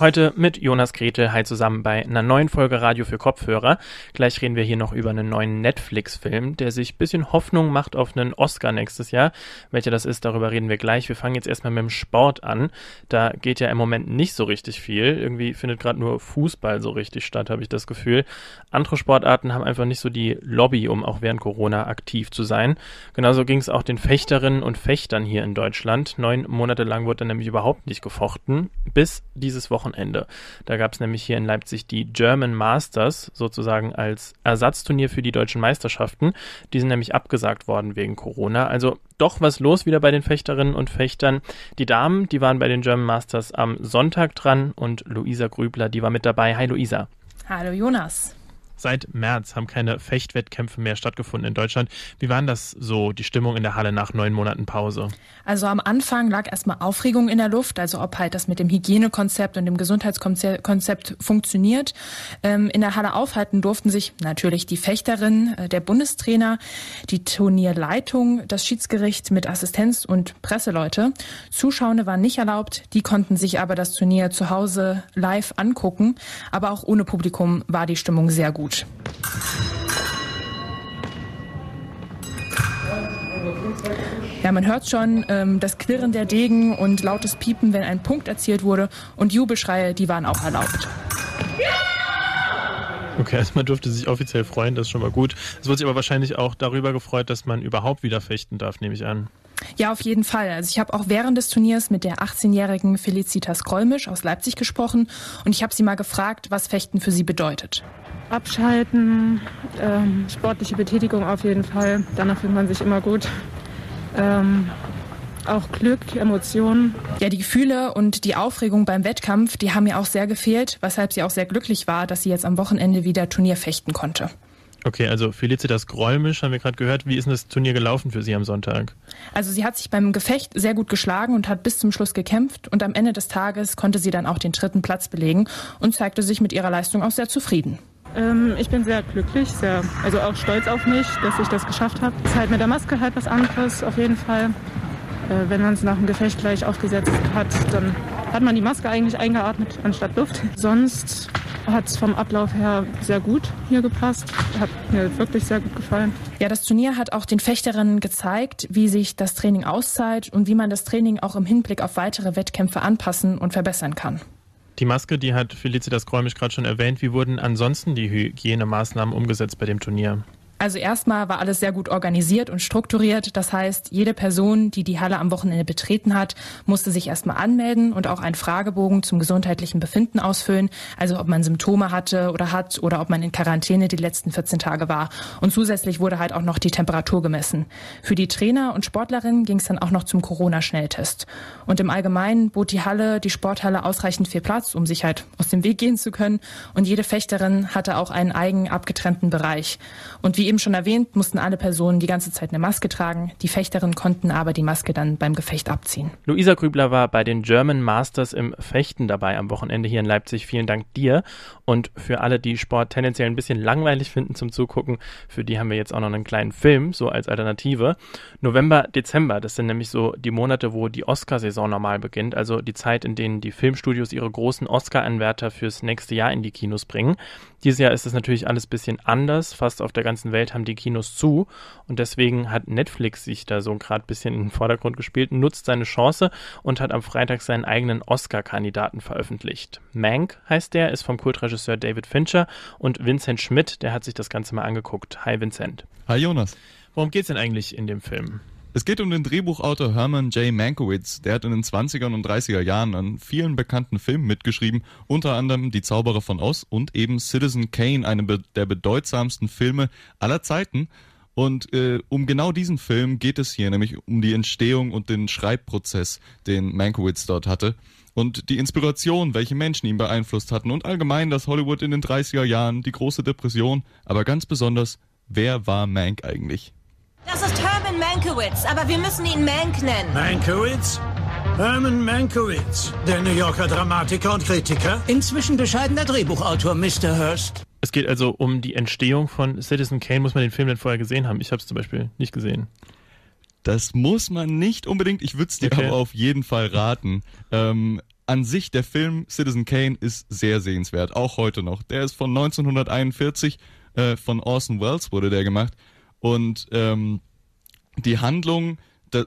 Heute mit Jonas Gretel. Hi zusammen bei einer neuen Folge Radio für Kopfhörer. Gleich reden wir hier noch über einen neuen Netflix-Film, der sich ein bisschen Hoffnung macht auf einen Oscar nächstes Jahr. Welcher das ist, darüber reden wir gleich. Wir fangen jetzt erstmal mit dem Sport an. Da geht ja im Moment nicht so richtig viel. Irgendwie findet gerade nur Fußball so richtig statt, habe ich das Gefühl. Andere Sportarten haben einfach nicht so die Lobby, um auch während Corona aktiv zu sein. Genauso ging es auch den Fechterinnen und Fechtern hier in Deutschland. Neun Monate lang wurde nämlich überhaupt nicht gefochten, bis dieses Wochenende Wochenende. Da gab es nämlich hier in Leipzig die German Masters sozusagen als Ersatzturnier für die deutschen Meisterschaften. Die sind nämlich abgesagt worden wegen Corona. Also doch was los wieder bei den Fechterinnen und Fechtern. Die Damen, die waren bei den German Masters am Sonntag dran und Luisa Grübler, die war mit dabei. Hi Luisa. Hallo Jonas. Seit März haben keine Fechtwettkämpfe mehr stattgefunden in Deutschland. Wie war das so, die Stimmung in der Halle nach neun Monaten Pause? Also am Anfang lag erstmal Aufregung in der Luft, also ob halt das mit dem Hygienekonzept und dem Gesundheitskonzept funktioniert. Ähm, in der Halle aufhalten durften sich natürlich die Fechterin, äh, der Bundestrainer, die Turnierleitung, das Schiedsgericht mit Assistenz und Presseleute. Zuschauende waren nicht erlaubt, die konnten sich aber das Turnier zu Hause live angucken. Aber auch ohne Publikum war die Stimmung sehr gut gut. Ja, man hört schon ähm, das Klirren der Degen und lautes Piepen, wenn ein Punkt erzielt wurde. Und Jubelschreie, die waren auch erlaubt. Okay, also man durfte sich offiziell freuen, das ist schon mal gut. Es wurde sich aber wahrscheinlich auch darüber gefreut, dass man überhaupt wieder fechten darf, nehme ich an. Ja, auf jeden Fall. Also ich habe auch während des Turniers mit der 18-jährigen Felicitas Kräumisch aus Leipzig gesprochen und ich habe sie mal gefragt, was Fechten für sie bedeutet. Abschalten, ähm, sportliche Betätigung auf jeden Fall. Danach fühlt man sich immer gut. Ähm, auch Glück, Emotionen. Ja, die Gefühle und die Aufregung beim Wettkampf, die haben mir auch sehr gefehlt, weshalb sie auch sehr glücklich war, dass sie jetzt am Wochenende wieder Turnier fechten konnte. Okay, also Felicitas Gräumisch haben wir gerade gehört. Wie ist denn das Turnier gelaufen für Sie am Sonntag? Also sie hat sich beim Gefecht sehr gut geschlagen und hat bis zum Schluss gekämpft und am Ende des Tages konnte sie dann auch den dritten Platz belegen und zeigte sich mit ihrer Leistung auch sehr zufrieden. Ähm, ich bin sehr glücklich, sehr, also auch stolz auf mich, dass ich das geschafft habe. Es ist halt mit der Maske halt was anderes, auf jeden Fall. Äh, wenn man es nach dem Gefecht gleich aufgesetzt hat, dann hat man die Maske eigentlich eingeatmet anstatt Luft. Sonst hat es vom Ablauf her sehr gut hier gepasst. Hat mir wirklich sehr gut gefallen. Ja, das Turnier hat auch den Fechterinnen gezeigt, wie sich das Training auszahlt und wie man das Training auch im Hinblick auf weitere Wettkämpfe anpassen und verbessern kann. Die Maske, die hat Felicitas Kräumisch gerade schon erwähnt. Wie wurden ansonsten die Hygienemaßnahmen umgesetzt bei dem Turnier? Also erstmal war alles sehr gut organisiert und strukturiert. Das heißt, jede Person, die die Halle am Wochenende betreten hat, musste sich erstmal anmelden und auch einen Fragebogen zum gesundheitlichen Befinden ausfüllen. Also ob man Symptome hatte oder hat oder ob man in Quarantäne die letzten 14 Tage war. Und zusätzlich wurde halt auch noch die Temperatur gemessen. Für die Trainer und Sportlerinnen ging es dann auch noch zum Corona-Schnelltest. Und im Allgemeinen bot die Halle, die Sporthalle ausreichend viel Platz, um sich halt aus dem Weg gehen zu können. Und jede Fechterin hatte auch einen eigen abgetrennten Bereich. Und wie eben schon erwähnt, mussten alle Personen die ganze Zeit eine Maske tragen. Die Fechterinnen konnten aber die Maske dann beim Gefecht abziehen. Luisa Grübler war bei den German Masters im Fechten dabei am Wochenende hier in Leipzig. Vielen Dank dir. Und für alle, die Sport tendenziell ein bisschen langweilig finden zum Zugucken, für die haben wir jetzt auch noch einen kleinen Film, so als Alternative. November, Dezember, das sind nämlich so die Monate, wo die Oscarsaison normal beginnt, also die Zeit, in denen die Filmstudios ihre großen Oscar-Anwärter fürs nächste Jahr in die Kinos bringen. Dieses Jahr ist es natürlich alles ein bisschen anders. Fast auf der ganzen Welt haben die Kinos zu. Und deswegen hat Netflix sich da so gerade ein bisschen in den Vordergrund gespielt, nutzt seine Chance und hat am Freitag seinen eigenen Oscar-Kandidaten veröffentlicht. Mank heißt der, ist vom Kultregisseur David Fincher und Vincent Schmidt, der hat sich das Ganze mal angeguckt. Hi Vincent. Hi Jonas. Worum geht's denn eigentlich in dem Film? Es geht um den Drehbuchautor Herman J. Mankiewicz. Der hat in den 20er und 30er Jahren an vielen bekannten Filmen mitgeschrieben, unter anderem Die Zauberer von Oz und eben Citizen Kane, einem der bedeutsamsten Filme aller Zeiten. Und äh, um genau diesen Film geht es hier, nämlich um die Entstehung und den Schreibprozess, den Mankiewicz dort hatte. Und die Inspiration, welche Menschen ihn beeinflusst hatten und allgemein das Hollywood in den 30er Jahren, die große Depression, aber ganz besonders, wer war Mank eigentlich? Das ist Herman Mankiewicz, aber wir müssen ihn Mank nennen. Mankiewicz? Herman Mankiewicz, der New Yorker Dramatiker und Kritiker? Inzwischen bescheidener Drehbuchautor, Mr. Hurst. Es geht also um die Entstehung von Citizen Kane. Muss man den Film denn vorher gesehen haben? Ich habe es zum Beispiel nicht gesehen. Das muss man nicht unbedingt. Ich würde es dir Okay. aber auf jeden Fall raten. Ähm, an sich, der Film Citizen Kane ist sehr sehenswert, auch heute noch. Der ist von 1941, äh, von Orson Welles wurde der gemacht. Und ähm, die Handlung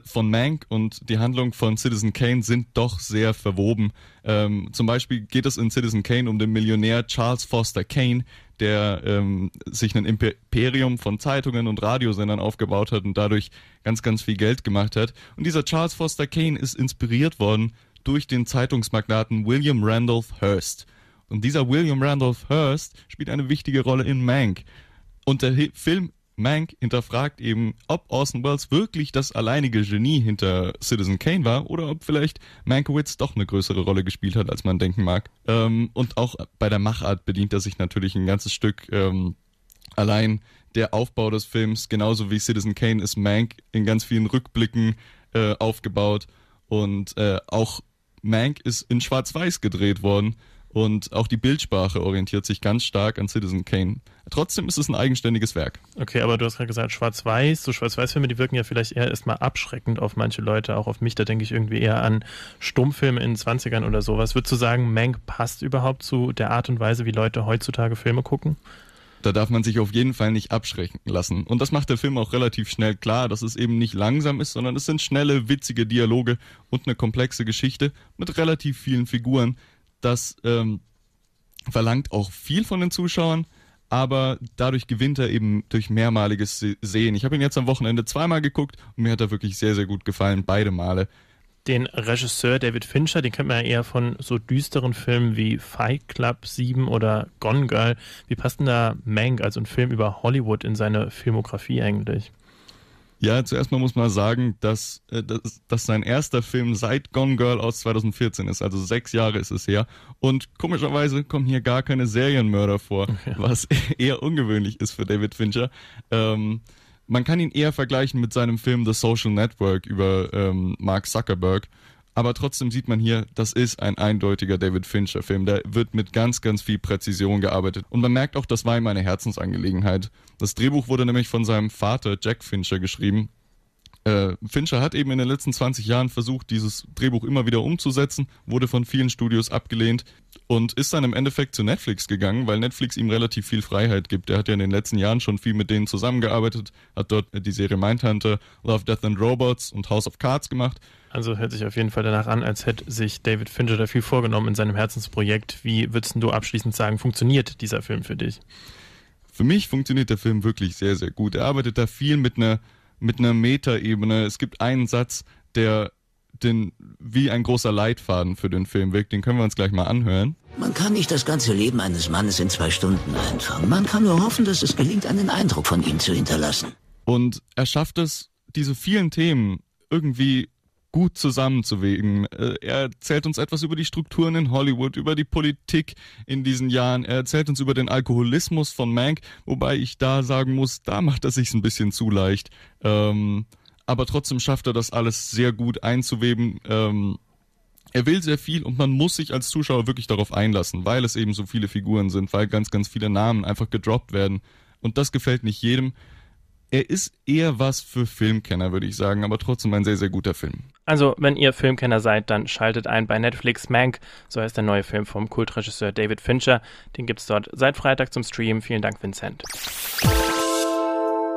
von Mank und die Handlung von Citizen Kane sind doch sehr verwoben. Ähm, zum Beispiel geht es in Citizen Kane um den Millionär Charles Foster Kane, der ähm, sich ein Imperium von Zeitungen und Radiosendern aufgebaut hat und dadurch ganz, ganz viel Geld gemacht hat. Und dieser Charles Foster Kane ist inspiriert worden durch den Zeitungsmagnaten William Randolph Hearst. Und dieser William Randolph Hearst spielt eine wichtige Rolle in Mank. Und der Film Mank hinterfragt eben, ob Orson Welles wirklich das alleinige Genie hinter Citizen Kane war oder ob vielleicht Mankiewicz doch eine größere Rolle gespielt hat, als man denken mag. Ähm, und auch bei der Machart bedient er sich natürlich ein ganzes Stück. Ähm, allein der Aufbau des Films, genauso wie Citizen Kane, ist Mank in ganz vielen Rückblicken äh, aufgebaut. Und äh, auch Mank ist in Schwarz-Weiß gedreht worden. Und auch die Bildsprache orientiert sich ganz stark an Citizen Kane. Trotzdem ist es ein eigenständiges Werk. Okay, aber du hast gerade gesagt, Schwarz-Weiß. So Schwarz-Weiß-Filme, die wirken ja vielleicht eher erstmal abschreckend auf manche Leute, auch auf mich. Da denke ich irgendwie eher an Stummfilme in den 20ern oder sowas. Würdest du sagen, Mank passt überhaupt zu der Art und Weise, wie Leute heutzutage Filme gucken? Da darf man sich auf jeden Fall nicht abschrecken lassen. Und das macht der Film auch relativ schnell klar, dass es eben nicht langsam ist, sondern es sind schnelle, witzige Dialoge und eine komplexe Geschichte mit relativ vielen Figuren. Das ähm, verlangt auch viel von den Zuschauern, aber dadurch gewinnt er eben durch mehrmaliges Se- Sehen. Ich habe ihn jetzt am Wochenende zweimal geguckt und mir hat er wirklich sehr, sehr gut gefallen, beide Male. Den Regisseur David Fincher, den kennt man ja eher von so düsteren Filmen wie Fight Club 7 oder Gone Girl. Wie passt denn da Mank, also ein Film über Hollywood, in seine Filmografie eigentlich? Ja, zuerst mal muss man sagen, dass, äh, dass, dass sein erster Film seit Gone Girl aus 2014 ist, also sechs Jahre ist es her. Und komischerweise kommen hier gar keine Serienmörder vor, was eher ungewöhnlich ist für David Fincher. Ähm, man kann ihn eher vergleichen mit seinem Film The Social Network über ähm, Mark Zuckerberg. Aber trotzdem sieht man hier, das ist ein eindeutiger David Fincher-Film. Der wird mit ganz, ganz viel Präzision gearbeitet. Und man merkt auch, das war ihm eine Herzensangelegenheit. Das Drehbuch wurde nämlich von seinem Vater Jack Fincher geschrieben. Äh, Fincher hat eben in den letzten 20 Jahren versucht, dieses Drehbuch immer wieder umzusetzen, wurde von vielen Studios abgelehnt und ist dann im Endeffekt zu Netflix gegangen, weil Netflix ihm relativ viel Freiheit gibt. Er hat ja in den letzten Jahren schon viel mit denen zusammengearbeitet, hat dort die Serie Mindhunter, Love, Death and Robots und House of Cards gemacht. Also hört sich auf jeden Fall danach an, als hätte sich David Fincher da viel vorgenommen in seinem Herzensprojekt. Wie würdest du abschließend sagen, funktioniert dieser Film für dich? Für mich funktioniert der Film wirklich sehr, sehr gut. Er arbeitet da viel mit einer mit einer Metaebene. Es gibt einen Satz, der den, wie ein großer Leitfaden für den Film wirkt. Den können wir uns gleich mal anhören. Man kann nicht das ganze Leben eines Mannes in zwei Stunden einfangen. Man kann nur hoffen, dass es gelingt, einen Eindruck von ihm zu hinterlassen. Und er schafft es, diese vielen Themen irgendwie gut zusammenzuwägen. Äh, Er erzählt uns etwas über die Strukturen in Hollywood, über die Politik in diesen Jahren. Er erzählt uns über den Alkoholismus von Mank, wobei ich da sagen muss, da macht er sich ein bisschen zu leicht. Ähm, aber trotzdem schafft er das alles sehr gut einzuweben. Ähm, er will sehr viel und man muss sich als Zuschauer wirklich darauf einlassen, weil es eben so viele Figuren sind, weil ganz, ganz viele Namen einfach gedroppt werden. Und das gefällt nicht jedem. Er ist eher was für Filmkenner, würde ich sagen, aber trotzdem ein sehr, sehr guter Film. Also, wenn ihr Filmkenner seid, dann schaltet ein bei Netflix Mank. So heißt der neue Film vom Kultregisseur David Fincher. Den gibt's dort seit Freitag zum Stream. Vielen Dank, Vincent.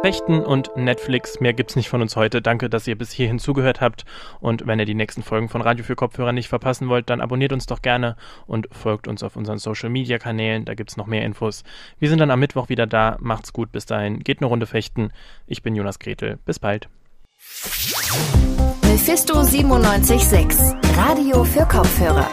Fechten und Netflix. Mehr gibt's nicht von uns heute. Danke, dass ihr bis hierhin zugehört habt. Und wenn ihr die nächsten Folgen von Radio für Kopfhörer nicht verpassen wollt, dann abonniert uns doch gerne und folgt uns auf unseren Social Media Kanälen. Da gibt's noch mehr Infos. Wir sind dann am Mittwoch wieder da. Macht's gut. Bis dahin. Geht eine Runde fechten. Ich bin Jonas Gretel. Bis bald. Mephisto 976, Radio für Kopfhörer.